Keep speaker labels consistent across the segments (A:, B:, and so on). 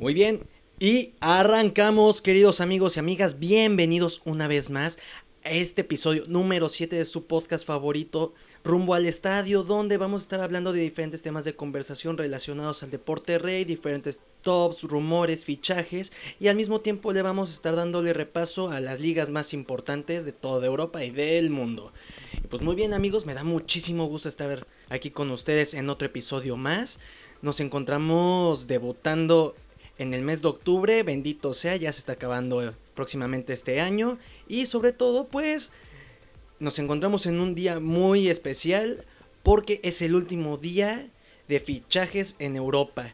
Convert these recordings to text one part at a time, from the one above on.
A: Muy bien, y arrancamos, queridos amigos y amigas, bienvenidos una vez más a este episodio número 7 de su podcast favorito, Rumbo al Estadio, donde vamos a estar hablando de diferentes temas de conversación relacionados al deporte rey, diferentes tops, rumores, fichajes, y al mismo tiempo le vamos a estar dándole repaso a las ligas más importantes de toda Europa y del mundo. Y pues muy bien amigos, me da muchísimo gusto estar aquí con ustedes en otro episodio más. Nos encontramos debutando en el mes de octubre, bendito sea, ya se está acabando próximamente este año y sobre todo pues nos encontramos en un día muy especial porque es el último día de fichajes en Europa.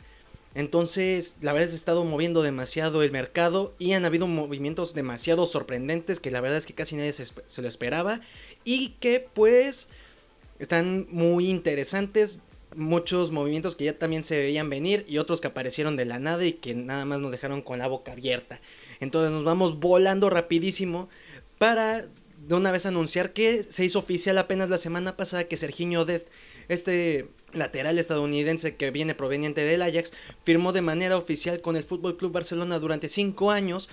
A: Entonces, la verdad es que ha estado moviendo demasiado el mercado y han habido movimientos demasiado sorprendentes que la verdad es que casi nadie se, se lo esperaba y que pues están muy interesantes muchos movimientos que ya también se veían venir y otros que aparecieron de la nada y que nada más nos dejaron con la boca abierta. Entonces nos vamos volando rapidísimo para de una vez anunciar que se hizo oficial apenas la semana pasada que Serginho Dest, este lateral estadounidense que viene proveniente del Ajax, firmó de manera oficial con el Fútbol Club Barcelona durante 5 años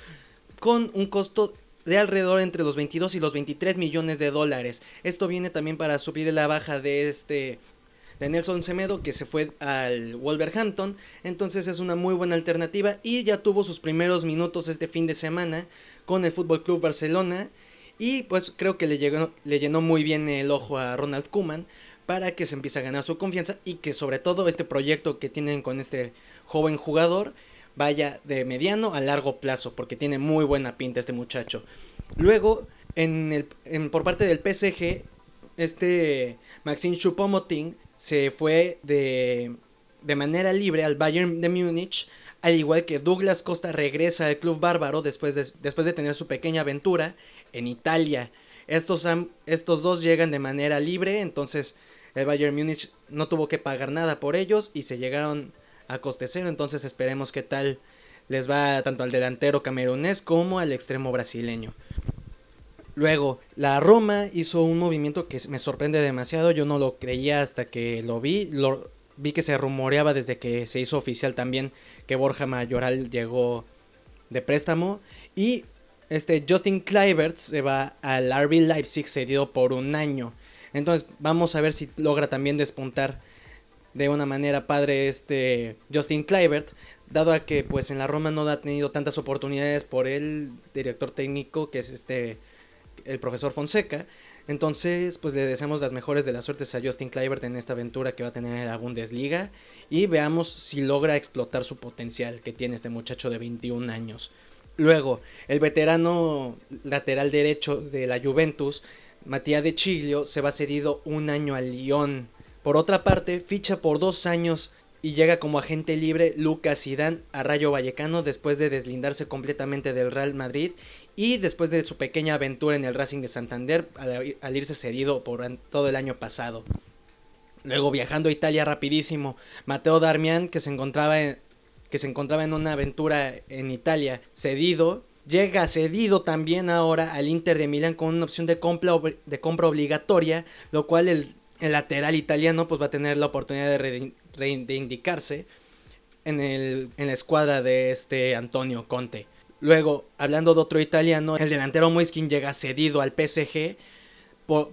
A: con un costo de alrededor entre los 22 y los 23 millones de dólares. Esto viene también para subir la baja de este de Nelson Semedo que se fue al Wolverhampton, entonces es una muy buena alternativa. Y ya tuvo sus primeros minutos este fin de semana con el Fútbol Club Barcelona. Y pues creo que le, llenó muy bien el ojo a Ronald Koeman para que se empiece a ganar su confianza y que sobre todo este proyecto que tienen con este joven jugador vaya de mediano a largo plazo porque tiene muy buena pinta este muchacho. Luego, en el, por parte del PSG, este Maxime Choupo-Moting se fue de, de manera libre al Bayern de Múnich, al igual que Douglas Costa regresa al club bárbaro después de, después de tener su pequeña aventura en Italia. Estos, estos dos llegan de manera libre, entonces el Bayern Múnich no tuvo que pagar nada por ellos y se llegaron a coste cero, entonces esperemos qué tal les va tanto al delantero camerunés como al extremo brasileño. Luego, la Roma hizo un movimiento que me sorprende demasiado. Yo no lo creía hasta que lo vi. Lo, vi que se rumoreaba desde que se hizo oficial también que Borja Mayoral llegó de préstamo. Y este Justin Kluivert se va al RB Leipzig cedido por un año. Entonces vamos a ver si logra también despuntar de una manera padre este Justin Kluivert, dado a que pues en la Roma no ha tenido tantas oportunidades por el director técnico que es este el profesor Fonseca. Entonces, pues le deseamos las mejores de las suertes a Justin Kluivert en esta aventura que va a tener en la Bundesliga y veamos si logra explotar su potencial que tiene este muchacho de 21 años. Luego, el veterano lateral derecho de la Juventus, Matías de Chiglio, se va cedido un año al Lyon. Por otra parte, ficha por dos años y llega como agente libre Lucas Zidane a Rayo Vallecano después de deslindarse completamente del Real Madrid y después de su pequeña aventura en el Racing de Santander al, irse cedido por todo el año pasado. Luego viajando a Italia rapidísimo, Mateo Darmian que se encontraba en, que se encontraba en una aventura en Italia cedido, llega cedido también ahora al Inter de Milán con una opción de compra, de compra obligatoria, lo cual el, lateral italiano pues va a tener la oportunidad de reivindicarse en, el, en la escuadra de este Antonio Conte. Luego, hablando de otro italiano, el delantero Moiskin llega cedido al PSG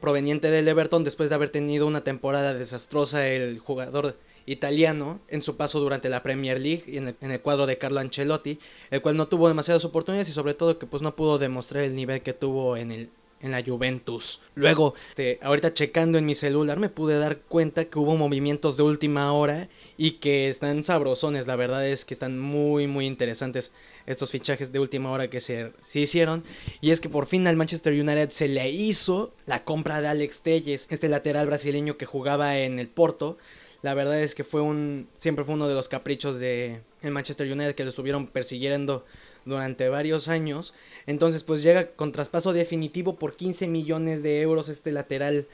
A: proveniente del Everton después de haber tenido una temporada desastrosa el jugador italiano en su paso durante la Premier League y en el, cuadro de Carlo Ancelotti, el cual no tuvo demasiadas oportunidades y sobre todo que pues no pudo demostrar el nivel que tuvo en el en la Juventus. Luego, ahorita checando en mi celular me pude dar cuenta que hubo movimientos de última hora y que están sabrosones. La verdad es que están muy, muy interesantes estos fichajes de última hora que se, hicieron. Y es que por fin al Manchester United se le hizo la compra de Alex Telles, este lateral brasileño que jugaba en el Porto. La verdad es que fue un, siempre fue uno de los caprichos de el Manchester United que lo estuvieron persiguiendo durante varios años. Entonces, pues llega con traspaso definitivo por 15 millones de euros este lateral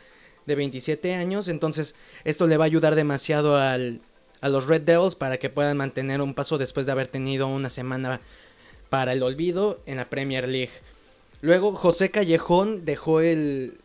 A: de 27 años. Entonces, esto le va a ayudar demasiado al, a los Red Devils para que puedan mantener un paso después de haber tenido una semana para el olvido en la Premier League. Luego, José Callejón dejó el,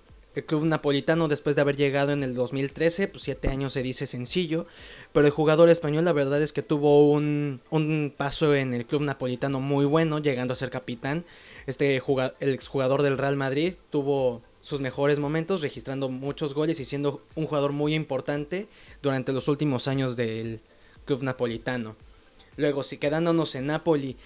A: club napolitano después de haber llegado en el 2013, pues siete años se dice sencillo, pero el jugador español la verdad es que tuvo un, un paso en el club napolitano muy bueno, llegando a ser capitán. Este el exjugador del Real Madrid tuvo sus mejores momentos, registrando muchos goles y siendo un jugador muy importante durante los últimos años del club napolitano. Luego, si quedándonos en Napoli,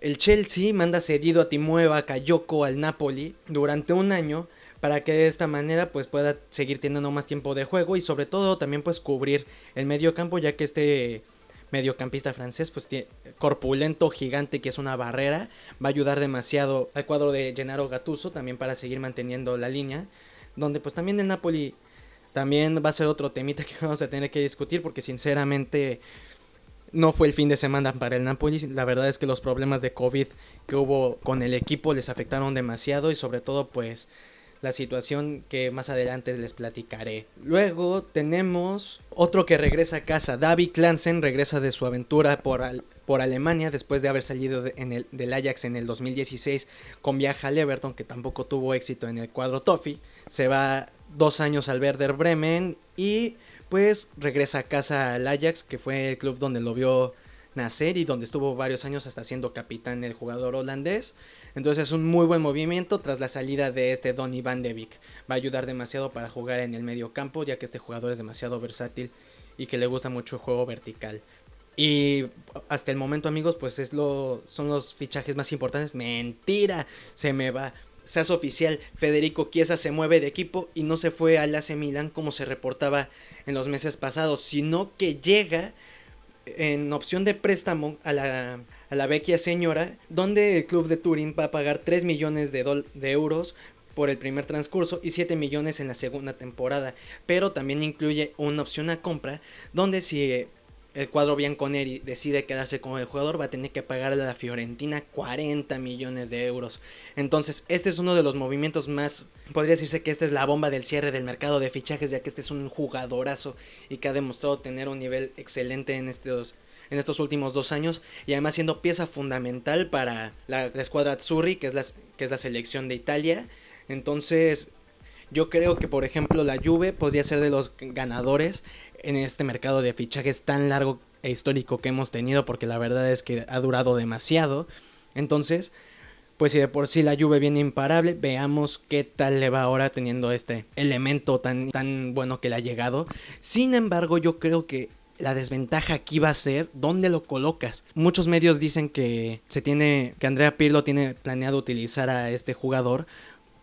A: el Chelsea manda cedido a Timueva Kayoko al Napoli durante un año para que de esta manera pues pueda seguir teniendo más tiempo de juego y sobre todo también pues cubrir el medio campo ya que este mediocampista francés pues tiene corpulento gigante que es una barrera va a ayudar demasiado al cuadro de Gennaro Gattuso también para seguir manteniendo la línea donde pues también el Napoli también va a ser otro temita que vamos a tener que discutir porque sinceramente no fue el fin de semana para el Napoli. La verdad es que los problemas de COVID que hubo con el equipo les afectaron demasiado y sobre todo pues la situación que más adelante les platicaré. Luego tenemos otro que regresa a casa. David Clansen regresa de su aventura por, por Alemania después de haber salido en el, del Ajax en el 2016 con viaje al Everton que tampoco tuvo éxito en el cuadro Toffee. Se va dos años al Werder Bremen y pues regresa a casa al Ajax que fue el club donde lo vio nacer y donde estuvo varios años hasta siendo capitán el jugador holandés. Entonces es un muy buen movimiento tras la salida de este Donny Van de Beek. Va a ayudar demasiado para jugar en el medio campo, ya que este jugador es demasiado versátil y que le gusta mucho el juego vertical. Y hasta el momento, amigos, pues es lo, son los fichajes más importantes. Mentira, se me va. Seas oficial, Federico Chiesa se mueve de equipo y no se fue al AC Milan como se reportaba en los meses pasados, sino que llega en opción de préstamo a la, a la vecchia señora, donde el club de Turín va a pagar 3 millones de, de euros por el primer transcurso y 7 millones en la segunda temporada, pero también incluye una opción a compra donde si el cuadro Bianconeri decide quedarse con el jugador, va a tener que pagarle a la Fiorentina 40 millones de euros. Entonces, este es uno de los movimientos más, podría decirse que esta es la bomba del cierre del mercado de fichajes, ya que este es un jugadorazo y que ha demostrado tener un nivel excelente en estos, en estos últimos dos años y además siendo pieza fundamental para la, escuadra Azzurri, que es, la, que es la selección de Italia. Entonces, yo creo que, por ejemplo, la Juve podría ser de los ganadores en este mercado de fichajes tan largo e histórico que hemos tenido, porque la verdad es que ha durado demasiado. Entonces, pues si de por sí la lluvia viene imparable, veamos qué tal le va ahora teniendo este elemento tan, tan bueno que le ha llegado. Sin embargo, yo creo que la desventaja aquí va a ser dónde lo colocas. Muchos medios dicen que se tiene que Andrea Pirlo tiene planeado utilizar a este jugador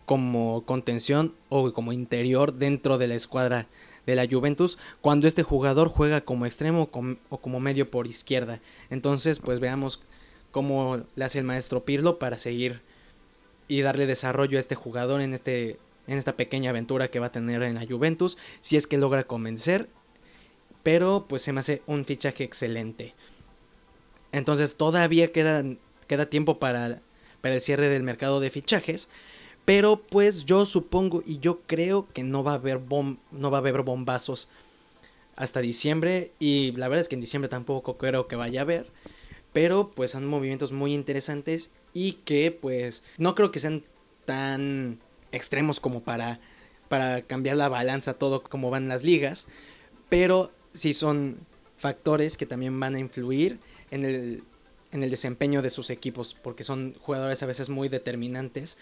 A: como contención o como interior dentro de la escuadra de la Juventus cuando este jugador juega como extremo o como medio por izquierda. Entonces, pues veamos cómo le hace el maestro Pirlo para seguir y darle desarrollo a este jugador en este en esta pequeña aventura que va a tener en la Juventus, si es que logra convencer, pero pues se me hace un fichaje excelente. Entonces todavía queda, queda tiempo para, para el cierre del mercado de fichajes, pero pues yo supongo y yo creo que no va a haber no va a haber bombazos hasta diciembre y la verdad es que en diciembre tampoco creo que vaya a haber, pero pues son movimientos muy interesantes y que pues no creo que sean tan extremos como para para cambiar la balanza todo como van las ligas, pero sí son factores que también van a influir en el en el desempeño de sus equipos porque son jugadores a veces muy determinantes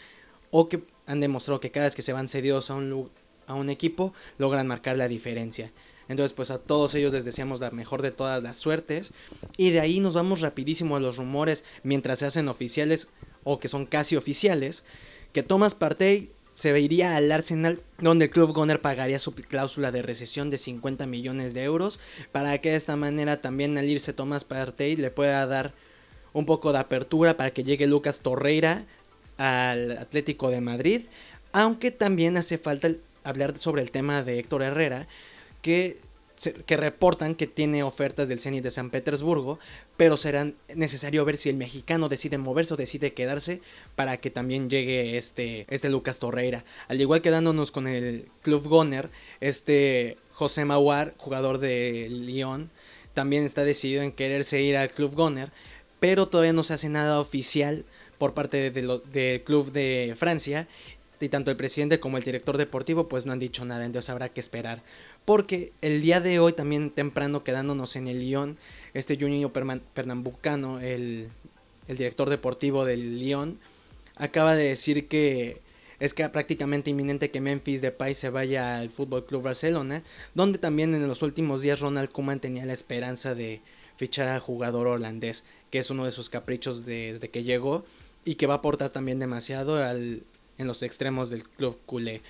A: o que han demostrado que cada vez que se van cedidos a un, a un equipo logran marcar la diferencia. Entonces, pues a todos ellos les deseamos la mejor de todas las suertes. Y de ahí nos vamos rapidísimo a los rumores mientras se hacen oficiales o que son casi oficiales. Que Thomas Partey se iría al Arsenal donde el club Gunner pagaría su cláusula de recesión de 50 millones de euros para que de esta manera también al irse Thomas Partey le pueda dar un poco de apertura para que llegue Lucas Torreira al Atlético de Madrid, aunque también hace falta hablar sobre el tema de Héctor Herrera, que, que reportan que tiene ofertas del Zenit de San Petersburgo, pero será necesario ver si el mexicano decide moverse o decide quedarse para que también llegue este, este Lucas Torreira. Al igual quedándonos con el Club Goner, este José Mauar, jugador de Lyon, también está decidido en quererse ir al Club Goner, pero todavía no se hace nada oficial por parte del club de Francia y tanto el presidente como el director deportivo pues no han dicho nada, entonces habrá que esperar. Porque el día de hoy también temprano quedándonos en el Lyon, este Juninho Pernambucano, el, el director deportivo del Lyon, acaba de decir que es que prácticamente inminente que Memphis Depay se vaya al Fútbol Club Barcelona, donde también en los últimos días Ronald Koeman tenía la esperanza de fichar al jugador holandés, que es uno de sus caprichos desde que llegó y que va a aportar también demasiado al, en los extremos del club culé.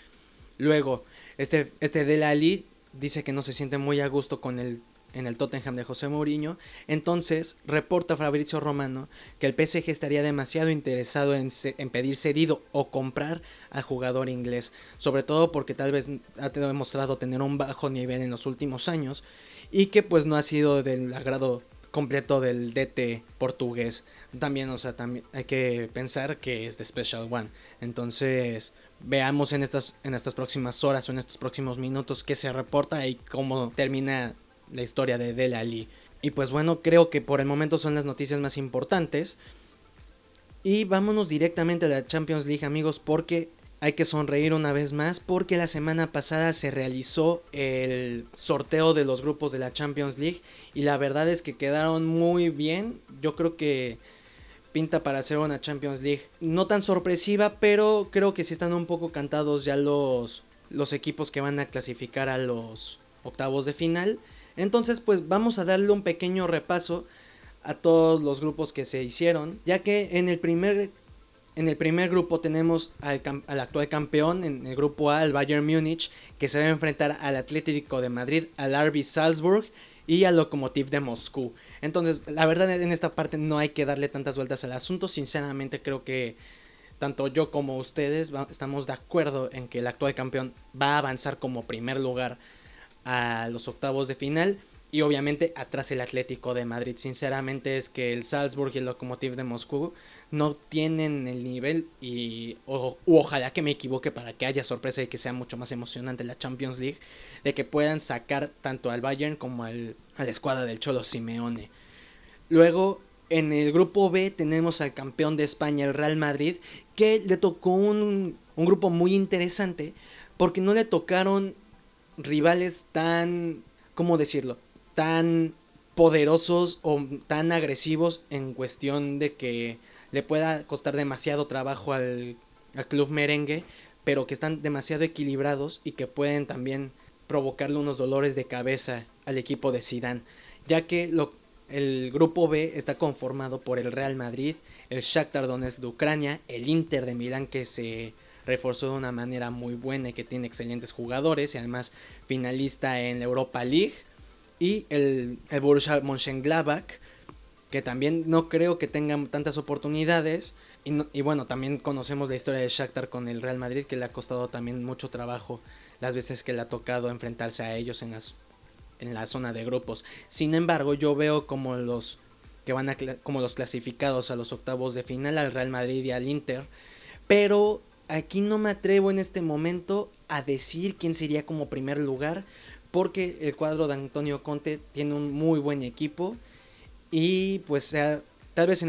A: Luego, este, este Del Ali dice que no se siente muy a gusto con el en el Tottenham de José Mourinho. Entonces, reporta Fabrizio Romano que el PSG estaría demasiado interesado en, en, pedir cedido o comprar al jugador inglés, sobre todo porque tal vez ha demostrado tener un bajo nivel en los últimos años y que pues no ha sido del agrado completo del DT portugués. También, o sea, también hay que pensar que es de Special One. Entonces, veamos en estas, en estas próximas horas o en estos próximos minutos qué se reporta y cómo termina la historia de Del Ali. Y pues bueno, creo que por el momento son las noticias más importantes. Y vámonos directamente a la Champions League amigos porque hay que sonreír una vez más porque la semana pasada se realizó el sorteo de los grupos de la Champions League y la verdad es que quedaron muy bien. Yo creo que pinta para hacer una Champions League no tan sorpresiva, pero creo que sí están un poco cantados ya los los equipos que van a clasificar a los octavos de final. Entonces, pues vamos a darle un pequeño repaso a todos los grupos que se hicieron, ya que en el primer en el primer grupo tenemos al, actual campeón, en el grupo A, el Bayern Múnich, que se va a enfrentar al Atlético de Madrid, al RB Salzburg y al Lokomotiv de Moscú. Entonces, la verdad en esta parte no hay que darle tantas vueltas al asunto. Sinceramente creo que tanto yo como ustedes estamos de acuerdo en que el actual campeón va a avanzar como primer lugar a los octavos de final. Y obviamente atrás el Atlético de Madrid. Sinceramente es que el Salzburg y el Lokomotiv de Moscú no tienen el nivel y ojalá que me equivoque para que haya sorpresa y que sea mucho más emocionante la Champions League de que puedan sacar tanto al Bayern como al, a la escuadra del Cholo Simeone. Luego en el grupo B tenemos al campeón de España, el Real Madrid, que le tocó un, un grupo muy interesante porque no le tocaron rivales tan, ¿cómo decirlo? Tan poderosos o tan agresivos en cuestión de que le pueda costar demasiado trabajo al, club merengue, pero que están demasiado equilibrados y que pueden también provocarle unos dolores de cabeza al equipo de Zidane, ya que lo, el grupo B está conformado por el Real Madrid, el Shakhtar Donetsk de Ucrania, el Inter de Milán que se reforzó de una manera muy buena y que tiene excelentes jugadores y además finalista en la Europa League y el, el Borussia Mönchengladbach que también no creo que tengan tantas oportunidades. Y, y, bueno también conocemos la historia de Shakhtar con el Real Madrid que le ha costado también mucho trabajo las veces que le ha tocado enfrentarse a ellos en las en la zona de grupos. Sin embargo yo veo como los que van a como los clasificados a los octavos de final al Real Madrid y al Inter. Pero aquí no me atrevo en este momento a decir quién sería como primer lugar, porque el cuadro de Antonio Conte tiene un muy buen equipo y pues tal vez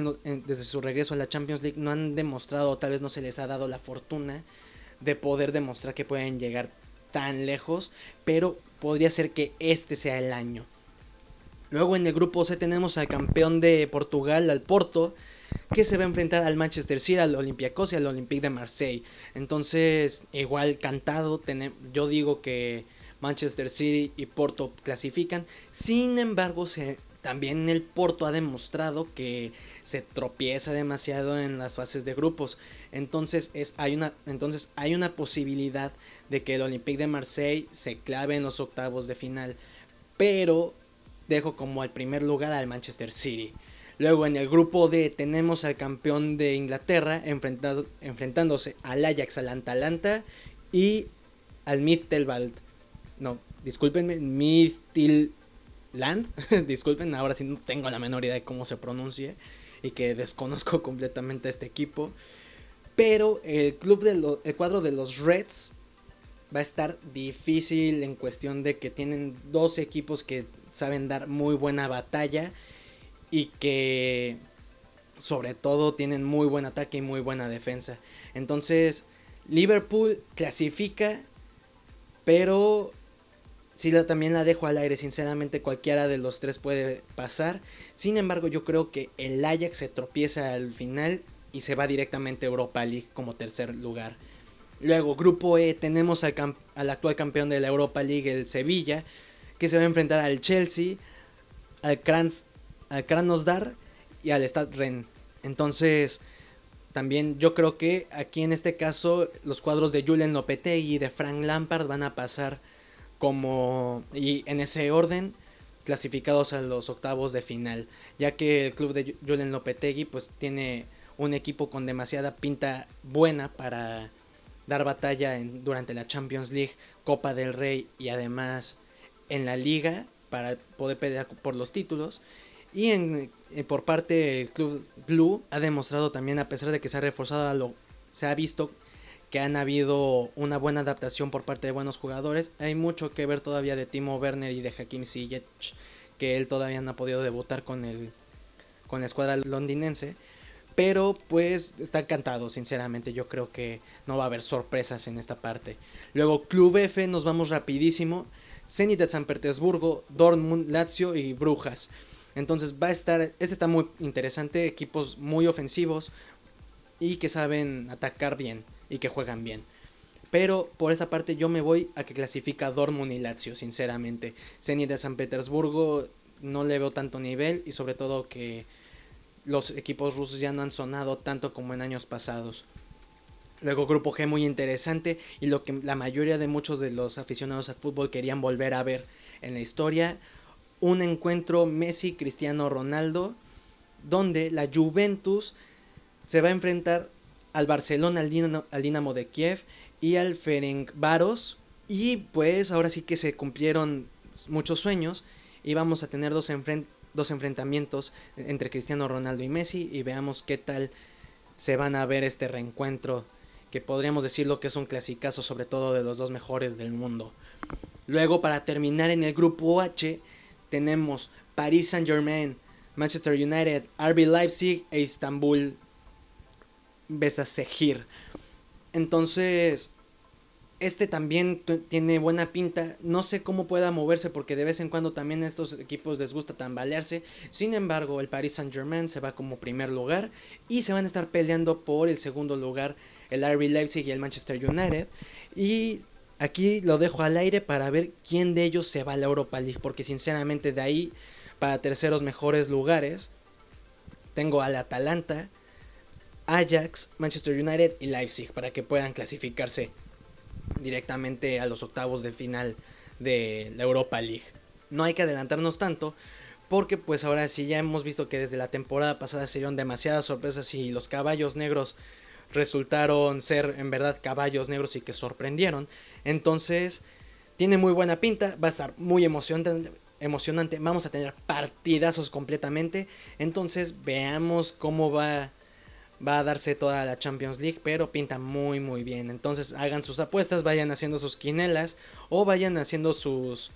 A: desde su regreso a la Champions League no han demostrado, tal vez no se les ha dado la fortuna de poder demostrar que pueden llegar tan lejos, pero podría ser que este sea el año. Luego en el grupo C tenemos al campeón de Portugal, al Porto, que se va a enfrentar al Manchester City, al Olympiacos y al Olympique de Marseille. Entonces, igual cantado, yo digo que Manchester City y Porto clasifican. Sin embargo, se, también el Porto ha demostrado que se tropieza demasiado en las fases de grupos. Entonces, es, hay, una, entonces hay una posibilidad de que el Olympique de Marseille se clave en los octavos de final. Pero dejo como al primer lugar al Manchester City. Luego en el grupo D tenemos al campeón de Inglaterra enfrentado, enfrentándose al Ajax, al Atalanta y al Midtjylland. No, discúlpenme, Midtjylland. Disculpen, ahora sí no tengo la menor idea de cómo se pronuncie y que desconozco completamente este equipo. Pero el club de el cuadro de los Reds va a estar difícil en cuestión de que tienen dos equipos que saben dar muy buena batalla y que sobre todo tienen muy buen ataque y muy buena defensa. Entonces, Liverpool clasifica, pero sí también la dejo al aire. Sinceramente, cualquiera de los tres puede pasar. Sin embargo, yo creo que el Ajax se tropieza al final y se va directamente a Europa League como tercer lugar. Luego, grupo E, tenemos al, actual campeón de la Europa League, el Sevilla, que se va a enfrentar al Chelsea, al, Krans, al Kranosdar y al Stad Ren. Entonces, también yo creo que aquí en este caso los cuadros de Julian Lopetegui y de Frank Lampard van a pasar como y en ese orden clasificados a los octavos de final, ya que el club de Julian Lopetegui pues tiene un equipo con demasiada pinta buena para dar batalla durante la Champions League, Copa del Rey y además en la liga para poder pelear por los títulos. Y en, eh, por parte del club Blue ha demostrado también, a pesar de que se ha reforzado, lo, se ha visto que han habido una buena adaptación por parte de buenos jugadores. Hay mucho que ver todavía de Timo Werner y de Hakim Ziyech, que él todavía no ha podido debutar con, el, con la escuadra londinense. Pero pues está encantado, sinceramente. Yo creo que no va a haber sorpresas en esta parte. Luego Club F, nos vamos rapidísimo. Zenit de San Petersburgo, Dortmund, Lazio y Brujas. Entonces va a estar, este está muy interesante, equipos muy ofensivos y que saben atacar bien y que juegan bien. Pero por esta parte yo me voy a que clasifica Dortmund y Lazio, sinceramente. Zenit de San Petersburgo no le veo tanto nivel y sobre todo que los equipos rusos ya no han sonado tanto como en años pasados. Luego grupo G muy interesante y lo que la mayoría de muchos de los aficionados al fútbol querían volver a ver en la historia un encuentro Messi-Cristiano Ronaldo, donde la Juventus se va a enfrentar al Barcelona, al Dinamo, de Kiev y al Ferencváros. Y pues ahora sí que se cumplieron muchos sueños y vamos a tener dos, dos enfrentamientos entre Cristiano Ronaldo y Messi y veamos qué tal se van a ver este reencuentro que podríamos decirlo que es un clasicazo sobre todo de los dos mejores del mundo. Luego para terminar en el grupo H tenemos Paris Saint Germain, Manchester United, RB Leipzig e Istanbul Besasegir. Entonces, este también tiene buena pinta. No sé cómo pueda moverse porque de vez en cuando también a estos equipos les gusta tambalearse. Sin embargo, el Paris Saint Germain se va como primer lugar y se van a estar peleando por el segundo lugar el RB Leipzig y el Manchester United. Y Aquí lo dejo al aire para ver quién de ellos se va a la Europa League, porque sinceramente de ahí para terceros mejores lugares tengo al Atalanta, Ajax, Manchester United y Leipzig para que puedan clasificarse directamente a los octavos de final de la Europa League. No hay que adelantarnos tanto porque pues ahora sí ya hemos visto que desde la temporada pasada se dieron demasiadas sorpresas y los caballos negros resultaron ser en verdad caballos negros y que sorprendieron. Entonces, tiene muy buena pinta, va a estar muy emocionante, emocionante. Vamos a tener partidazos completamente. Entonces, veamos cómo va va a darse toda la Champions League, pero pinta muy muy bien. Entonces, hagan sus apuestas, vayan haciendo sus quinelas o vayan haciendo sus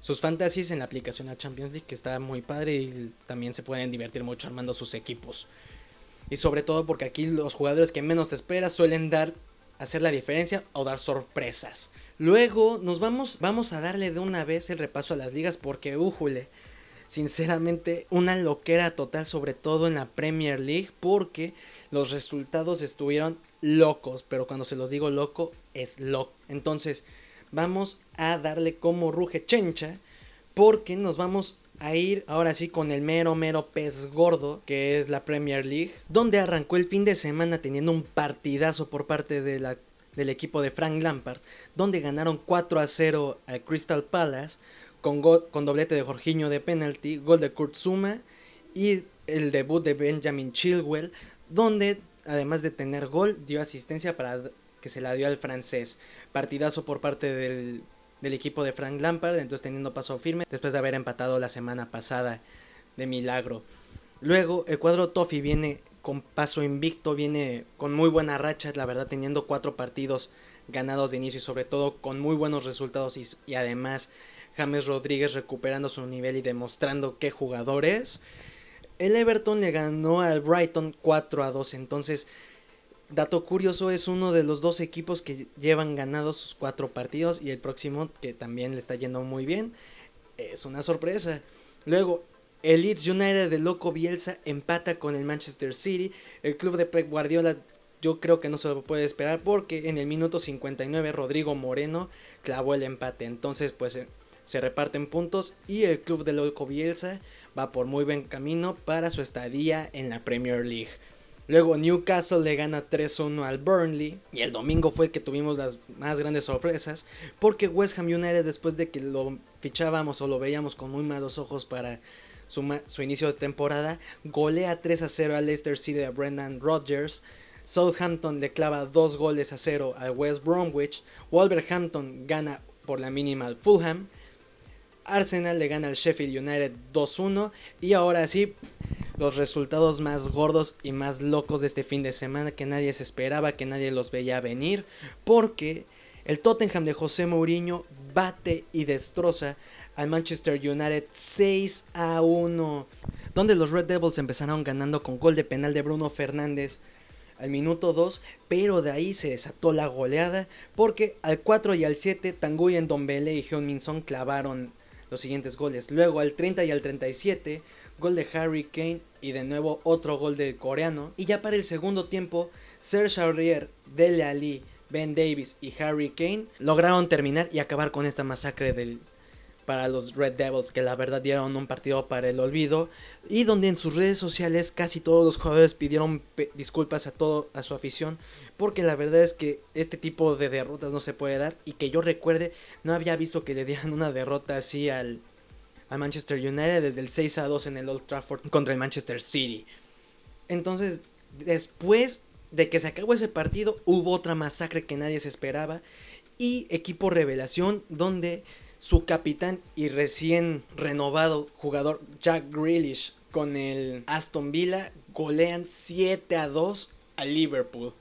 A: sus fantasies en la aplicación a Champions League, que está muy padre y también se pueden divertir mucho armando sus equipos. Y sobre todo porque aquí los jugadores que menos te esperas suelen dar hacer la diferencia o dar sorpresas. Luego nos vamos, vamos a darle de una vez el repaso a las ligas porque, újule, sinceramente una loquera total, sobre todo en la Premier League, porque los resultados estuvieron locos, pero cuando se los digo loco, es loco. Entonces, vamos a darle como ruge chencha, porque nos vamos a ir ahora sí con el mero mero pez gordo que es la Premier League, donde arrancó el fin de semana teniendo un partidazo por parte de la, del equipo de Frank Lampard, donde ganaron 4 a 0 al Crystal Palace con, doblete de Jorginho de penalty, gol de Kurt Zuma y el debut de Benjamin Chilwell, donde además de tener gol dio asistencia para que se la dio al francés. Partidazo por parte del del equipo de Frank Lampard, entonces teniendo paso firme después de haber empatado la semana pasada de milagro. Luego el cuadro Toffee viene con paso invicto, viene con muy buena racha, la verdad teniendo cuatro partidos ganados de inicio y sobre todo con muy buenos resultados y, además James Rodríguez recuperando su nivel y demostrando qué jugador es. El Everton le ganó al Brighton 4 a 2, entonces dato curioso, es uno de los dos equipos que llevan ganados sus cuatro partidos y el próximo que también le está yendo muy bien. Es una sorpresa. Luego, el Leeds United de Loco Bielsa empata con el Manchester City. El club de Pep Guardiola yo creo que no se lo puede esperar porque en el minuto 59 Rodrigo Moreno clavó el empate. Entonces pues eh, se reparten puntos y el club de Loco Bielsa va por muy buen camino para su estadía en la Premier League. Luego Newcastle le gana 3-1 al Burnley. Y el domingo fue que tuvimos las más grandes sorpresas. Porque West Ham United después de que lo fichábamos o lo veíamos con muy malos ojos para su, su inicio de temporada, golea 3-0 al Leicester City de Brendan Rodgers. Southampton le clava 2 goles a 0 al West Bromwich. Wolverhampton gana por la mínima al Fulham. Arsenal le gana al Sheffield United 2-1. Y ahora sí, los resultados más gordos y más locos de este fin de semana que nadie se esperaba, que nadie los veía venir, porque el Tottenham de José Mourinho bate y destroza al Manchester United 6 a 1, donde los Red Devils empezaron ganando con gol de penal de Bruno Fernández al minuto 2, pero de ahí se desató la goleada porque al 4 y al 7 Tanguy Dombele y Hyun Min Son clavaron los siguientes goles. Luego al 30 y al 37 gol de Harry Kane y de nuevo otro gol del coreano. Y ya para el segundo tiempo, Serge Aurier, Dele Ali, Ben Davis y Harry Kane lograron terminar y acabar con esta masacre del, para los Red Devils que la verdad dieron un partido para el olvido y donde en sus redes sociales casi todos los jugadores pidieron disculpas a todo a su afición porque la verdad es que este tipo de derrotas no se puede dar y que yo recuerde no había visto que le dieran una derrota así al a Manchester United desde el 6 a 2 en el Old Trafford contra el Manchester City. Entonces, después de que se acabó ese partido, hubo otra masacre que nadie se esperaba y equipo revelación donde su capitán y recién renovado jugador Jack Grealish con el Aston Villa golean 7 a 2 a Liverpool.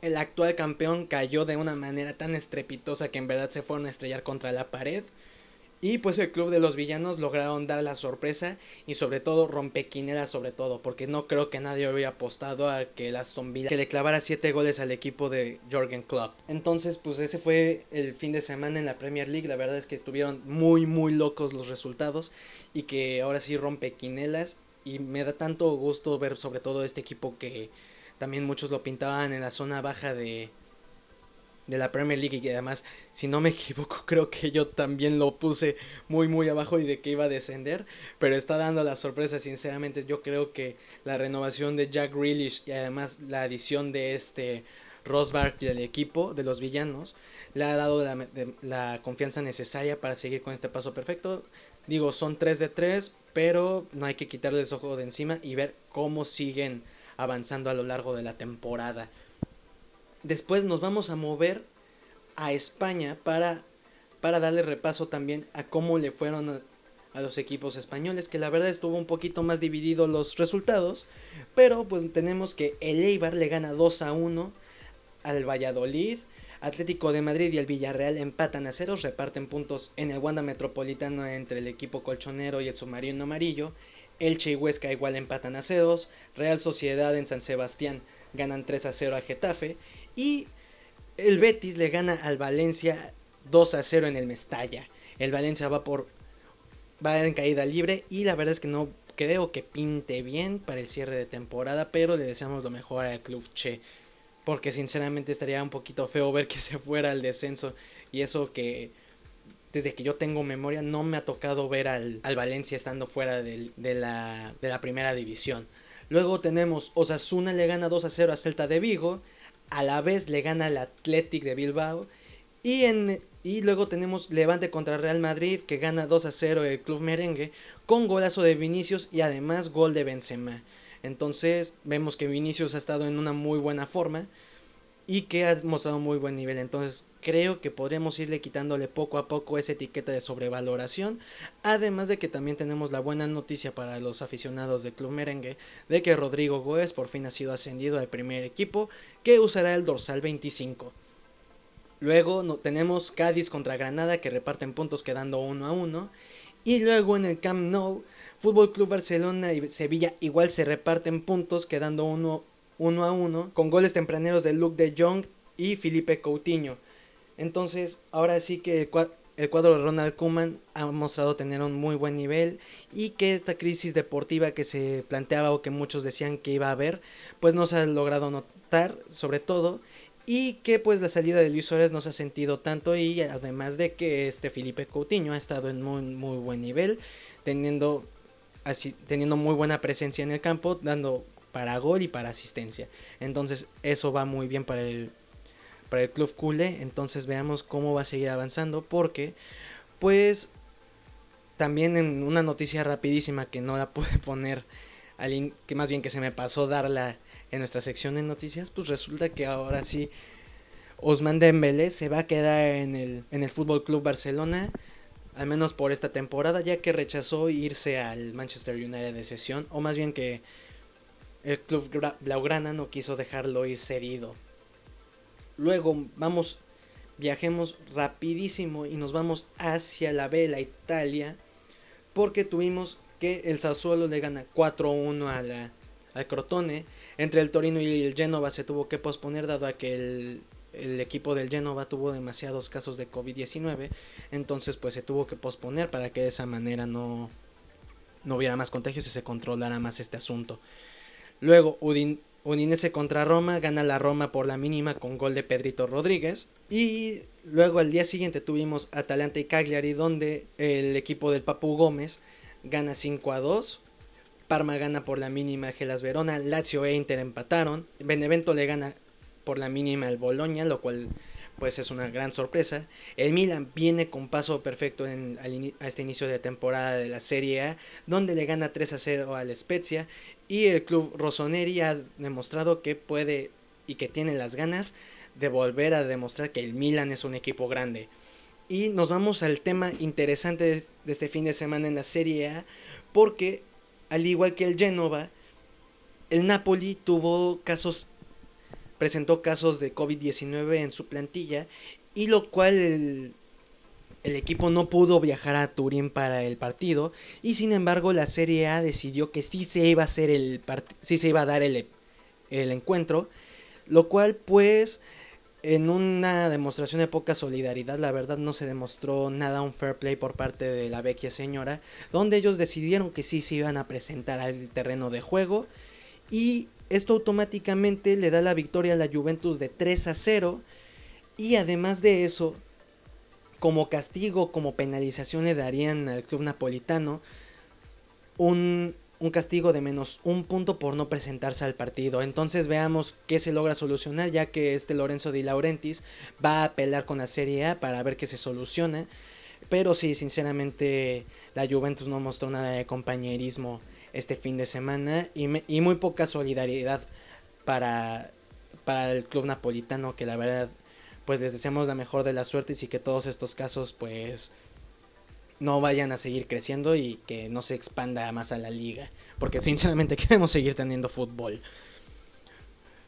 A: El actual campeón cayó de una manera tan estrepitosa que en verdad se fueron a estrellar contra la pared. Y pues el club de los villanos lograron dar la sorpresa y sobre todo rompequinera sobre todo, porque no creo que nadie hubiera apostado a que el Aston Villa que le clavara 7 goles al equipo de Jorgen Klopp. Entonces, pues ese fue el fin de semana en la Premier League, la verdad es que estuvieron muy muy locos los resultados y que ahora sí rompe quinelas y me da tanto gusto ver sobre todo este equipo que también muchos lo pintaban en la zona baja de de la Premier League y además, si no me equivoco, creo que yo también lo puse muy muy abajo y de que iba a descender, pero está dando la sorpresa, sinceramente yo creo que la renovación de Jack Grealish y además la adición de este Ross Barkley al equipo de los villanos le ha dado la, la confianza necesaria para seguir con este paso perfecto. Digo, son 3 de 3, pero no hay que quitarles ojo de encima y ver cómo siguen avanzando a lo largo de la temporada. Después nos vamos a mover a España para, para darle repaso también a cómo le fueron a, los equipos españoles, que la verdad estuvo un poquito más dividido los resultados, pero pues tenemos que el Eibar le gana 2 a 1 al Valladolid, Atlético de Madrid y el Villarreal empatan a ceros, reparten puntos en el Wanda Metropolitano entre el equipo colchonero y el submarino amarillo, Elche y Huesca igual empatan a ceros, Real Sociedad en San Sebastián ganan 3 a 0 a Getafe y el Betis le gana al Valencia 2 a 0 en el Mestalla. El Valencia va por va en caída libre y la verdad es que no creo que pinte bien para el cierre de temporada, pero le deseamos lo mejor al club Che, porque sinceramente estaría un poquito feo ver que se fuera al descenso y eso que desde que yo tengo memoria no me ha tocado ver al, Valencia estando fuera de, la, de la primera división. Luego tenemos Osasuna le gana 2 a 0 a Celta de Vigo a la vez le gana el Athletic de Bilbao. Y, en, y luego tenemos Levante contra Real Madrid que gana 2 a 0 el club merengue con golazo de Vinicius y además gol de Benzema. Entonces vemos que Vinicius ha estado en una muy buena forma y que ha mostrado muy buen nivel. Entonces creo que podremos irle quitándole poco a poco esa etiqueta de sobrevaloración. Además de que también tenemos la buena noticia para los aficionados del Club Merengue de que Rodrigo Góez por fin ha sido ascendido al primer equipo que usará el dorsal 25. Luego no, tenemos Cádiz contra Granada que reparten puntos quedando uno a uno. Y luego en el Camp Nou, Fútbol Club Barcelona y Sevilla igual se reparten puntos quedando uno 1 a 1 con goles tempraneros de Luke de Jong y Felipe Coutinho. Entonces, ahora sí que el, el cuadro de Ronald Koeman ha mostrado tener un muy buen nivel y que esta crisis deportiva que se planteaba o que muchos decían que iba a haber, pues no se ha logrado notar, sobre todo, y que pues la salida de Luis Suárez no se ha sentido tanto y además de que este Felipe Coutinho ha estado en muy, muy buen nivel, teniendo, así, teniendo muy buena presencia en el campo, dando para gol y para asistencia. Entonces eso va muy bien para el para el club culé. Entonces veamos cómo va a seguir avanzando. Porque, pues, también en una noticia rapidísima que no la pude poner, que más bien que se me pasó darla en nuestra sección de noticias, pues resulta que ahora sí Osman Dembélé se va a quedar en el, en el Fútbol Club Barcelona. Al menos por esta temporada, ya que rechazó irse al Manchester United de sesión, o más bien que el club Blaugrana no quiso dejarlo ir cedido Luego vamos, viajemos rapidísimo y nos vamos hacia la vela Italia, porque tuvimos que el Sassuolo le gana 4-1 a la, al Crotone. Entre el Torino y el Genova se tuvo que posponer dado a que el, el equipo del Genova tuvo demasiados casos de COVID-19, entonces pues se tuvo que posponer para que de esa manera no, no hubiera más contagios y se controlara más este asunto. Luego Udin, Udinese contra Roma, gana la Roma por la mínima con gol de Pedrito Rodríguez. Y luego al día siguiente tuvimos Atalanta y Cagliari, donde el equipo del Papu Gómez gana 5 a 2. Parma gana por la mínima Gelas Verona, Lazio e Inter empataron. Benevento le gana por la mínima al Bologna, lo cual pues es una gran sorpresa. El Milan viene con paso perfecto en, a este inicio de temporada de la Serie A, donde le gana 3 a 0 al Spezia y el club Rossoneri ha demostrado que puede y que tiene las ganas de volver a demostrar que el Milan es un equipo grande. Y nos vamos al tema interesante de, este fin de semana en la Serie A, porque al igual que el Genova, el Napoli tuvo casos presentó casos de COVID-19 en su plantilla y lo cual el, equipo no pudo viajar a Turín para el partido y sin embargo la Serie A decidió que sí se iba a hacer el sí se iba a dar el, el encuentro, lo cual pues en una demostración de poca solidaridad, la verdad no se demostró nada un fair play por parte de la vecchia señora, donde ellos decidieron que sí se iban a presentar al terreno de juego y esto automáticamente le da la victoria a la Juventus de 3 a 0. Y además de eso, como castigo, como penalización le darían al club napolitano un, un, castigo de menos un punto por no presentarse al partido. Entonces veamos qué se logra solucionar, ya que este Lorenzo Di Laurentiis va a apelar con la Serie A para ver qué se soluciona. Pero sí, sinceramente, la Juventus no mostró nada de compañerismo este fin de semana y, y muy poca solidaridad para, para el club napolitano que la verdad pues les deseamos la mejor de las suertes y que todos estos casos pues no vayan a seguir creciendo y que no se expanda más a la liga porque sinceramente queremos seguir teniendo fútbol.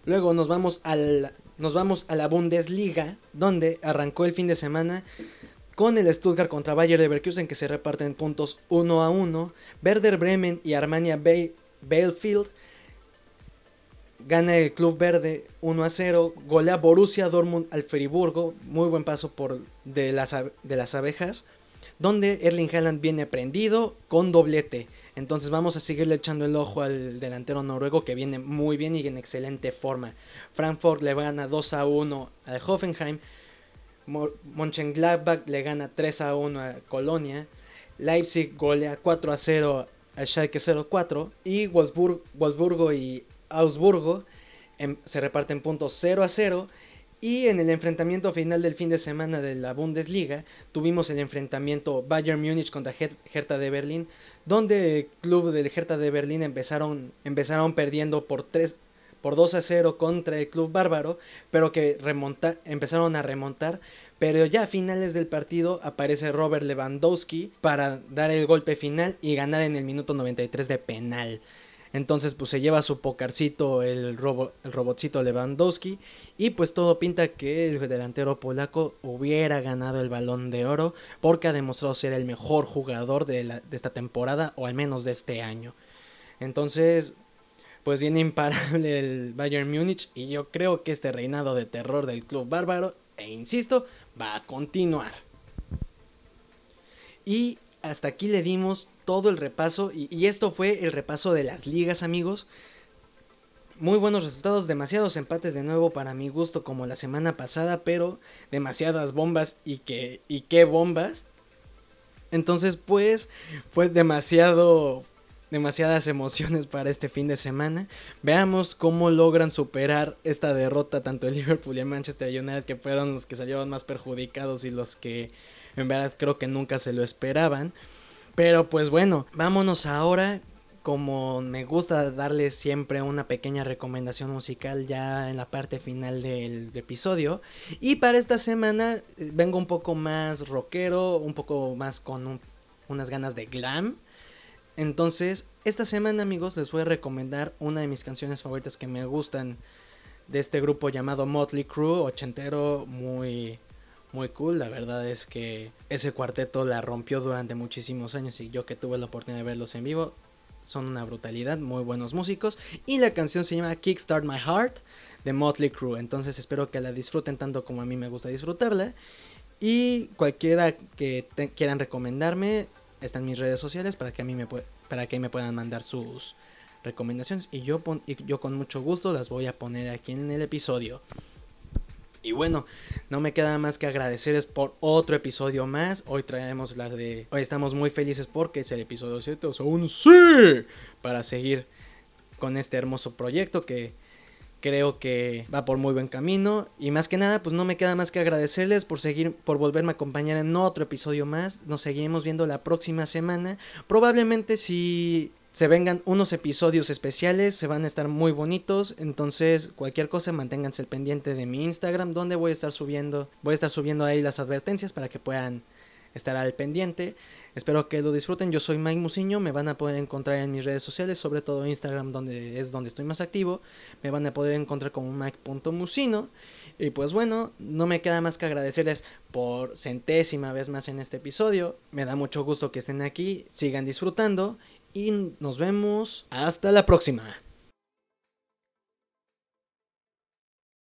A: Luego nos vamos al nos vamos a la Bundesliga donde arrancó el fin de semana con el Stuttgart contra Bayer Leverkusen que se reparten puntos 1 a 1. Werder Bremen y Armania Bielefeld gana el Club Verde 1 a 0. Golea Borussia Dortmund al Friburgo. Muy buen paso por de las, de las abejas. Donde Erling Haaland viene prendido con doblete. Entonces vamos a seguirle echando el ojo al delantero noruego que viene muy bien y en excelente forma. Frankfurt le gana 2 a 1 al Hoffenheim. Mönchengladbach le gana 3 a 1 a Colonia. Leipzig golea 4 a 0 al Schalke 04. Y Wolfsburgo y Augsburgo em, se reparten puntos 0 a 0. Y en el enfrentamiento final del fin de semana de la Bundesliga tuvimos el enfrentamiento Bayern Múnich contra Hertha de Berlín, donde el club del Hertha de Berlín empezaron, empezaron perdiendo por 3 por 2 a 0 contra el club bárbaro, pero que remonta, empezaron a remontar. Pero ya a finales del partido aparece Robert Lewandowski para dar el golpe final y ganar en el minuto 93 de penal. Entonces pues se lleva su pocarcito el, robo, el robotcito Lewandowski y pues todo pinta que el delantero polaco hubiera ganado el balón de oro porque ha demostrado ser el mejor jugador de esta temporada o al menos de este año. Entonces pues viene imparable el Bayern Múnich y yo creo que este reinado de terror del club bárbaro, e insisto, va a continuar. Y hasta aquí le dimos todo el repaso y, esto fue el repaso de las ligas amigos. Muy buenos resultados, demasiados empates de nuevo para mi gusto como la semana pasada, pero demasiadas bombas y que y qué bombas. Entonces, pues fue demasiado demasiadas emociones para este fin de semana. Veamos cómo logran superar esta derrota tanto el Liverpool y el Manchester United que fueron los que salieron más perjudicados y los que en verdad creo que nunca se lo esperaban. Pero pues bueno, vámonos ahora como me gusta darles siempre una pequeña recomendación musical ya en la parte final del episodio. Y para esta semana eh, vengo un poco más rockero, un poco más con unas ganas de glam. Entonces, esta semana amigos les voy a recomendar una de mis canciones favoritas que me gustan de este grupo llamado Motley Crue, ochentero, muy muy cool. La verdad es que ese cuarteto la rompió durante muchísimos años y yo que tuve la oportunidad de verlos en vivo, son una brutalidad, muy buenos músicos. Y la canción se llama Kickstart My Heart de Motley Crue. Entonces espero que la disfruten tanto como a mí me gusta disfrutarla. Y cualquiera que quieran recomendarme, están mis redes sociales para que a mí me, para que me puedan mandar sus recomendaciones. Y yo, y yo con mucho gusto las voy a poner aquí en el episodio. Y bueno, no me queda más que agradecerles por otro episodio más. Hoy traemos la de. Hoy estamos muy felices porque es el episodio 7, o sea, un sí, para seguir con este hermoso proyecto que creo que va por muy buen camino. Y más que nada, pues no me queda más que agradecerles por seguir, por volverme a acompañar en otro episodio más. Nos seguiremos viendo la próxima semana. Probablemente si se vengan unos episodios especiales, se van a estar muy bonitos, entonces cualquier cosa manténganse al pendiente de mi Instagram donde voy a estar subiendo, voy a estar subiendo ahí las advertencias para que puedan estar al pendiente. Espero que lo disfruten. Yo soy Mike Musiño, me van a poder encontrar en mis redes sociales, sobre todo Instagram donde es donde estoy más activo. Me van a poder encontrar como mike.musino. Y pues bueno, no me queda más que agradecerles por centésima vez más en este episodio. Me da mucho gusto que estén aquí, sigan disfrutando y nos vemos hasta la próxima.